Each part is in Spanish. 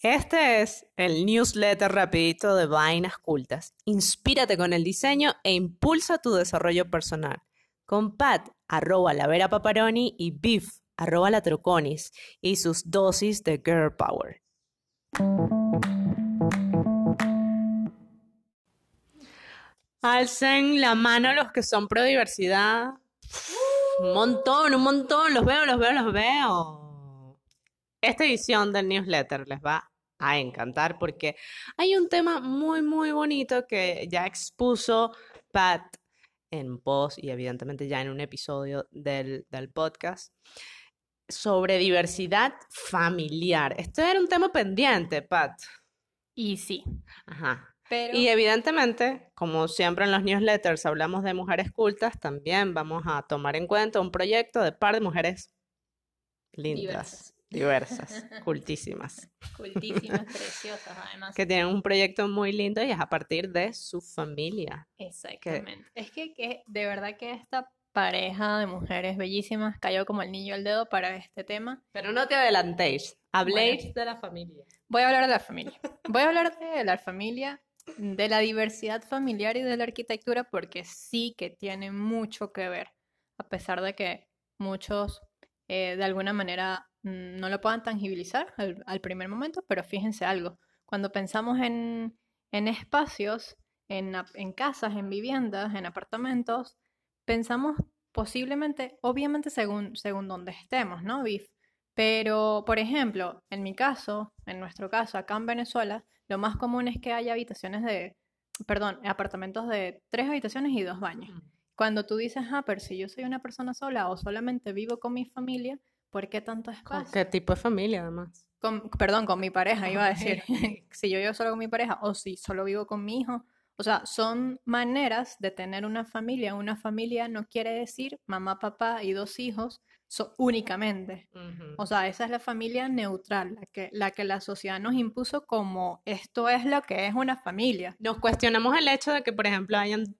Este es el newsletter rapidito de Vainas Cultas. Inspírate con el diseño e impulsa tu desarrollo personal. Con Pat, arroba la Vera y Biff, arroba la Troconis y sus dosis de Girl Power. Alcen la mano los que son pro diversidad. Un montón, un montón. Los veo, los veo, los veo. Esta edición del newsletter les va a encantar porque hay un tema muy, muy bonito que ya expuso Pat en post y evidentemente ya en un episodio del, del podcast sobre diversidad familiar. Esto era un tema pendiente, Pat. Y sí. Ajá. Pero Y evidentemente, como siempre en los newsletters hablamos de mujeres cultas, también vamos a tomar en cuenta un proyecto de par de mujeres lindas, diversas, cultísimas, cultísimas, preciosas, además. que tienen un proyecto muy lindo y es a partir de su familia. Exactamente. Es que, que de verdad que esta pareja de mujeres bellísimas cayó como el niño al dedo para este tema. Pero no te adelantéis, habléis de la familia. Voy a hablar de la familia. Voy a hablar de la familia, de la diversidad familiar y de la arquitectura porque sí que tiene mucho que ver, a pesar de que muchos eh, de alguna manera no lo puedan tangibilizar al, al primer momento, pero fíjense algo, cuando pensamos en, en espacios, en, en casas, en viviendas, en apartamentos, pensamos posiblemente, obviamente según, según donde estemos, ¿no, Biff? Pero, por ejemplo, en mi caso, en nuestro caso, acá en Venezuela, lo más común es que haya habitaciones de, perdón, apartamentos de tres habitaciones y dos baños. Cuando tú dices, ah, pero si yo soy una persona sola o solamente vivo con mi familia, ¿por qué tanto ¿Con espacio? qué tipo de familia además? Con- perdón, con mi pareja, iba a decir. Si yo vivo solo con mi pareja o si solo vivo con mi hijo. O sea, son maneras de tener una familia. Una familia no quiere decir mamá, papá y dos hijos so- únicamente. O sea, esa es la familia neutral, la que, la que la sociedad nos impuso como esto es lo que es una familia. Nos cuestionamos el hecho de que, por ejemplo, hayan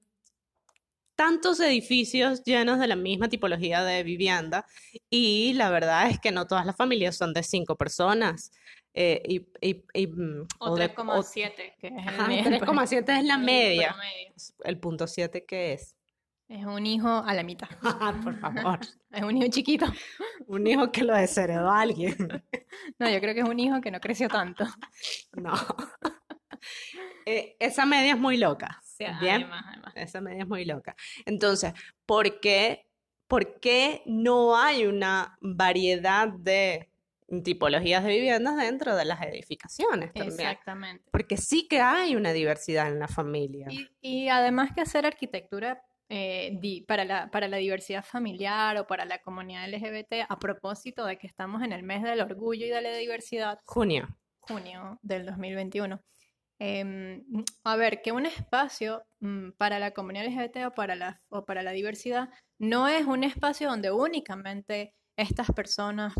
tantos edificios llenos de la misma tipología de vivienda y la verdad es que no todas las familias son de cinco personas. eh, y, y- y, mm, O de- 3,7, que es el Ajá, me- 3,7 es la media. El punto 7, ¿qué es? Es un hijo a la mitad. Por favor. Es un hijo chiquito. Un hijo que lo desheredó a alguien. No, yo creo que es un hijo que no creció tanto. No. Eh, esa media es muy loca. Bien. además, además. Esa media es muy loca. Entonces, ¿por qué, por qué no hay una variedad de tipologías de viviendas dentro de las edificaciones también? Exactamente. Porque sí que hay una diversidad en la familia. Y, y además que hacer arquitectura eh, di- para la, para la diversidad familiar o para la comunidad LGBT, a propósito de que estamos en el mes del orgullo y de la diversidad, Junio. junio del 2021. Em, a ver, que un espacio mm, para la comunidad LGBT o para la, o para la diversidad no es un espacio donde únicamente estas personas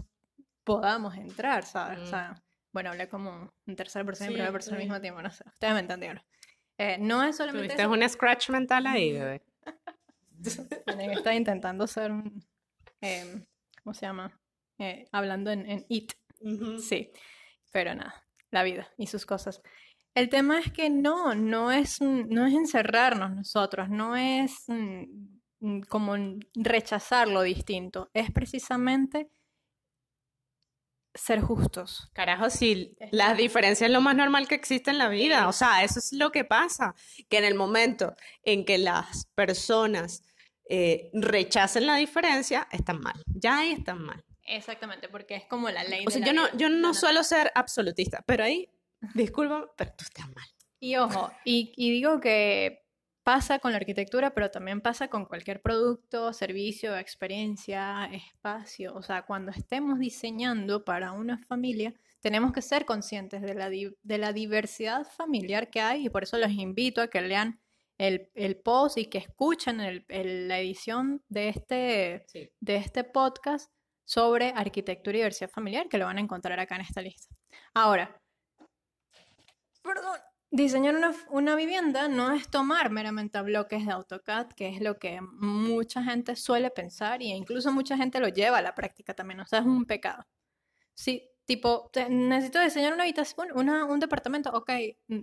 podamos entrar, ¿sabes? O Mm. sea, bueno, hablé como en tercera persona y Sí, primera persona al sí. mismo tiempo, no sé. Ustedes me entendieron. Eh, no es solamente Tuviste un scratch mental ahí, bebé. Miren, Estaba intentando ser un, em, ¿cómo se llama? Eh, hablando en, en it. Sí, pero nada, la vida y sus cosas. El tema es que no, no es, no es encerrarnos nosotros, no es mm, mm, como rechazar lo distinto, es precisamente ser justos. Carajo, sí, las la- diferencias es lo más normal que existe en la vida. O sea, eso es lo que pasa. Que en el momento en que las personas eh, rechacen la diferencia, están mal. Ya ahí están mal. Exactamente, porque es como la ley O sea, de yo la no, yo no la suelo ser absolutista, pero ahí, disculpa, pero tú estás mal. Y ojo, y, y digo que pasa con la arquitectura, pero también pasa con cualquier producto, servicio, experiencia, espacio. O sea, cuando estemos diseñando para una familia, tenemos que ser conscientes de la, de la diversidad familiar que hay y por eso los invito a que lean el, el post y que escuchen el- el- la edición de este, Sí. de este podcast sobre arquitectura y diversidad familiar, que lo van a encontrar acá en esta lista. Ahora, perdón, diseñar una, una vivienda no es tomar meramente bloques de AutoCAD, que es lo que mucha gente suele pensar e incluso mucha gente lo lleva a la práctica también, o sea, es un pecado. Si, Tipo, necesito diseñar una habitación, una- un departamento, ok,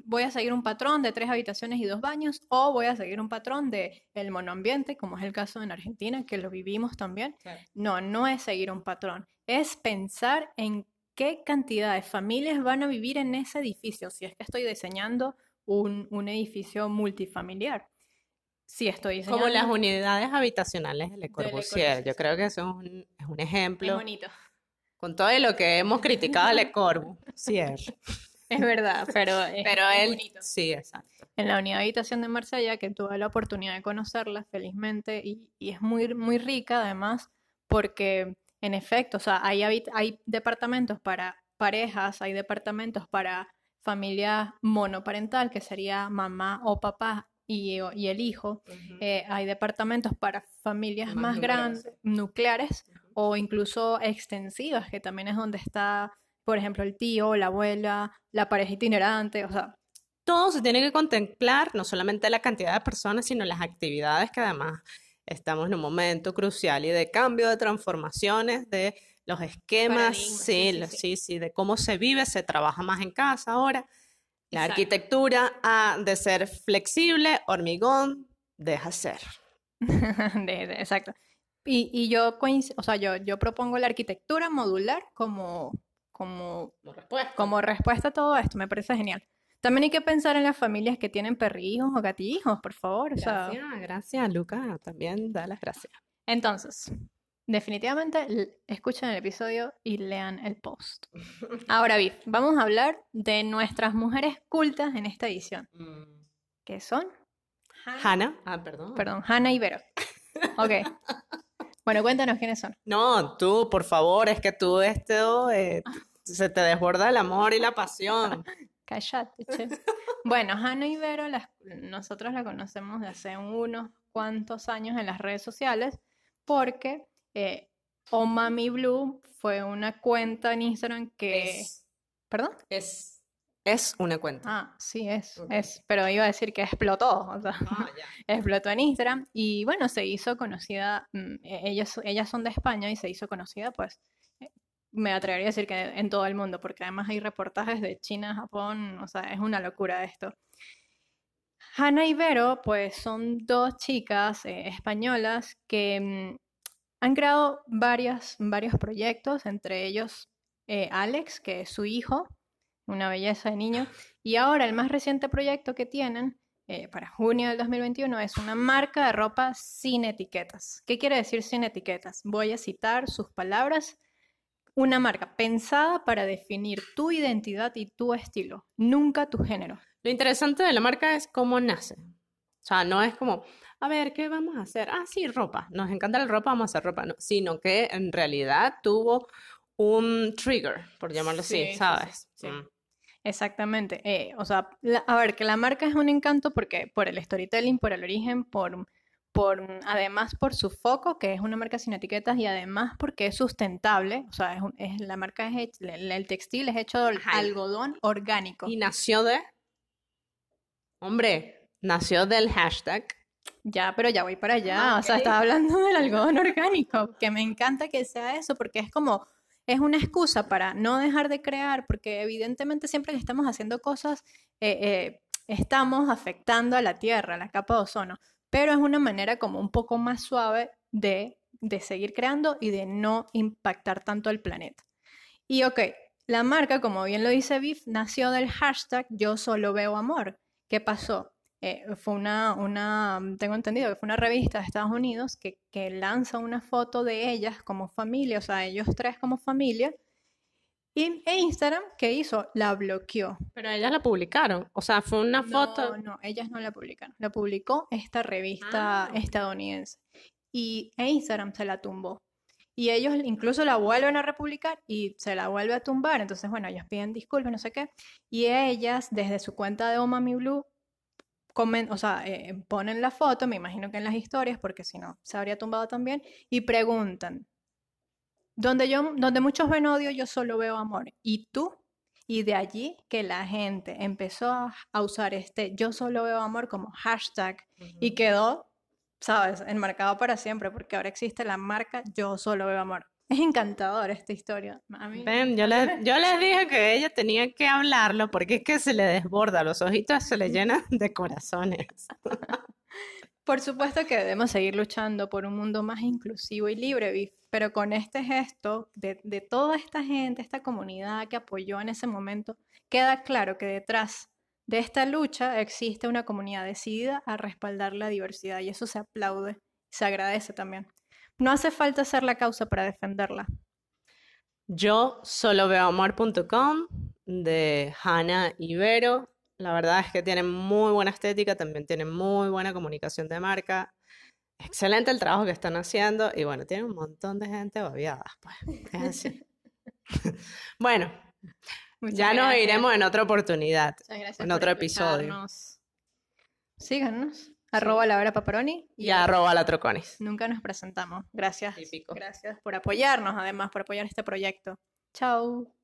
voy a seguir un patrón de tres habitaciones y dos baños, o voy a seguir un patrón de el monoambiente, como es el caso en Argentina, que lo vivimos también. No, no es seguir un patrón, es pensar en qué cantidad de familias van a vivir en ese edificio, si es que estoy diseñando un, un edificio multifamiliar. Si estoy Como las diseñando... unidades habitacionales de Le Corbusier. Yo creo que eso es un, es un Es ejemplo. bonito. Con todo lo que hemos criticado a Le Corbusier. Es verdad, pero es, Pero él, bonito. sí, exacto. En la unidad de habitación de Marsella, que tuve la oportunidad de conocerla, felizmente, y, y es muy, muy rica además, porque en efecto, o sea, hay, departamentos para parejas, hay departamentos para familia monoparental, que sería mamá o papá y, y el hijo, eh, hay departamentos para familias Más grandes, nucleares o incluso extensivas, que también es donde está, por ejemplo, el tío, la abuela, la pareja itinerante, o sea, Todo se tiene que contemplar, no solamente la cantidad de personas, sino las actividades que además estamos en un momento crucial y de cambio, de transformaciones, de los esquemas, sí, sí, sí, sí. sí, sí, de cómo se vive, se trabaja más en casa ahora. La Exacto. arquitectura ha de ser flexible, hormigón, deja ser. De- de- exacto. Y, y yo, o sea, yo, yo propongo la arquitectura modular como, como, como respuesta a todo esto, me parece genial. También hay que pensar en las familias que tienen perrijos o gatijos, por favor. O sea, Gracias, gracias, Luca, también da las gracias. entonces, definitivamente escuchen el episodio y lean el post. Ahora, Viv, vamos a hablar de nuestras mujeres cultas en esta edición, que son Hannah, ah, perdón. Perdón, Hannah y Vero. Ok. Bueno, cuéntanos quiénes son. No, tú, por favor, es que tú esto eh, se te desborda el amor y la pasión. Cállate, che. Bueno, Vero, las- nosotros la conocemos de hace unos cuantos años en las redes sociales porque eh, Oh Mami Blue fue una cuenta en Instagram que... Es, ¿Perdón? es, es una cuenta. Ah, sí, es, es. Pero iba a decir que explotó, o sea, Ah, explotó en Instagram y bueno, se hizo conocida, mm, e- ellas, ellas son de España y se hizo conocida pues, me atrevería a decir que en todo el mundo, porque además hay reportajes de China, Japón, o sea, es una locura esto. Hannah y Vero pues son dos chicas eh, españolas que mm, han creado varias, varios proyectos, entre ellos eh, Alex, que es su hijo, una belleza de niño, y ahora el más reciente proyecto que tienen eh, para junio del 2021 es una marca de ropa sin etiquetas. ¿Qué quiere decir sin etiquetas? Voy a citar sus palabras. Una marca pensada para definir tu identidad y tu estilo, nunca tu género. Lo interesante de la marca es cómo nace. O sea, no es como, a ver, ¿qué vamos a hacer? Ah, sí, ropa. Nos encanta la ropa, vamos a hacer ropa. No, sino que en realidad tuvo un trigger, por llamarlo Sí, sí, así, sí, ¿sabes? sí. Mm. Exactamente. eh, o sea, la- a ver, que la marca es un encanto porque por el storytelling, por el origen, por, por además por su foco, que es una marca sin etiquetas, y además porque es sustentable. O sea, es, un- es- la marca es hech- el, el textil es hecho de Ajá. algodón orgánico. Y nació de, hombre, nació del hashtag. Ya, pero ya voy para allá. Ah, O sea, estaba hablando del algodón orgánico, que me encanta que sea eso, porque es como, es una excusa para no dejar de crear, porque evidentemente siempre que estamos haciendo cosas, eh, eh, estamos afectando a la Tierra, a la capa de ozono, pero es una manera como un poco más suave de, de seguir creando y de no impactar tanto el planeta. Y ok, la marca, como bien lo dice Biff, nació del hashtag Yo solo veo amor. ¿Qué pasó? Eh, fue una, una, tengo entendido que fue una revista de Estados Unidos que, que lanza una foto de ellas como familia, o sea, ellos tres como familia, y e Instagram, ¿qué hizo? La bloqueó. Pero ellas la publicaron. O sea, fue una foto. No, no, ellas no la publicaron. La publicó esta revista Ah. estadounidense. Y e Instagram se la tumbó. Y ellos incluso la vuelven a republicar y se la vuelve a tumbar. Entonces, bueno, ellos piden disculpas, no sé qué. Y ellas, desde su cuenta de Oh Mami Blue, comen, o sea, eh, ponen la foto, me imagino que en las historias, porque si no, se habría tumbado también, y preguntan, donde, yo, donde muchos ven odio, yo solo veo amor. ¿Y tú? Y de allí que la gente empezó a, usar este yo solo veo amor como hashtag y quedó, sabes, enmarcado para siempre, porque ahora existe la marca yo solo veo amor. Es encantadora esta historia. A mí Ven, yo les, yo les dije que ella tenía que hablarlo porque es que se le desborda, los ojitos se le llenan de corazones. Por supuesto que debemos seguir luchando por un mundo más inclusivo y libre, pero con este gesto de, toda esta gente, esta comunidad que apoyó en ese momento, queda claro que detrás de esta lucha existe una comunidad decidida a respaldar la diversidad y eso se aplaude, se agradece también. No hace falta ser la causa para defenderla. Yo solo veo amor.com de Hannah Ibero. La verdad es que tienen muy buena estética, también tienen muy buena comunicación de marca. Excelente el trabajo que están haciendo y bueno, tienen un montón de gente babiada, pues. Es así. Bueno, Muchas ya nos iremos en otra oportunidad, en otro episodio. Síganos. Arroba la Vera Paparoni. Y arroba la troconis. Nunca nos presentamos. Gracias. Típico. Gracias por apoyarnos, además, por apoyar este proyecto. Chao.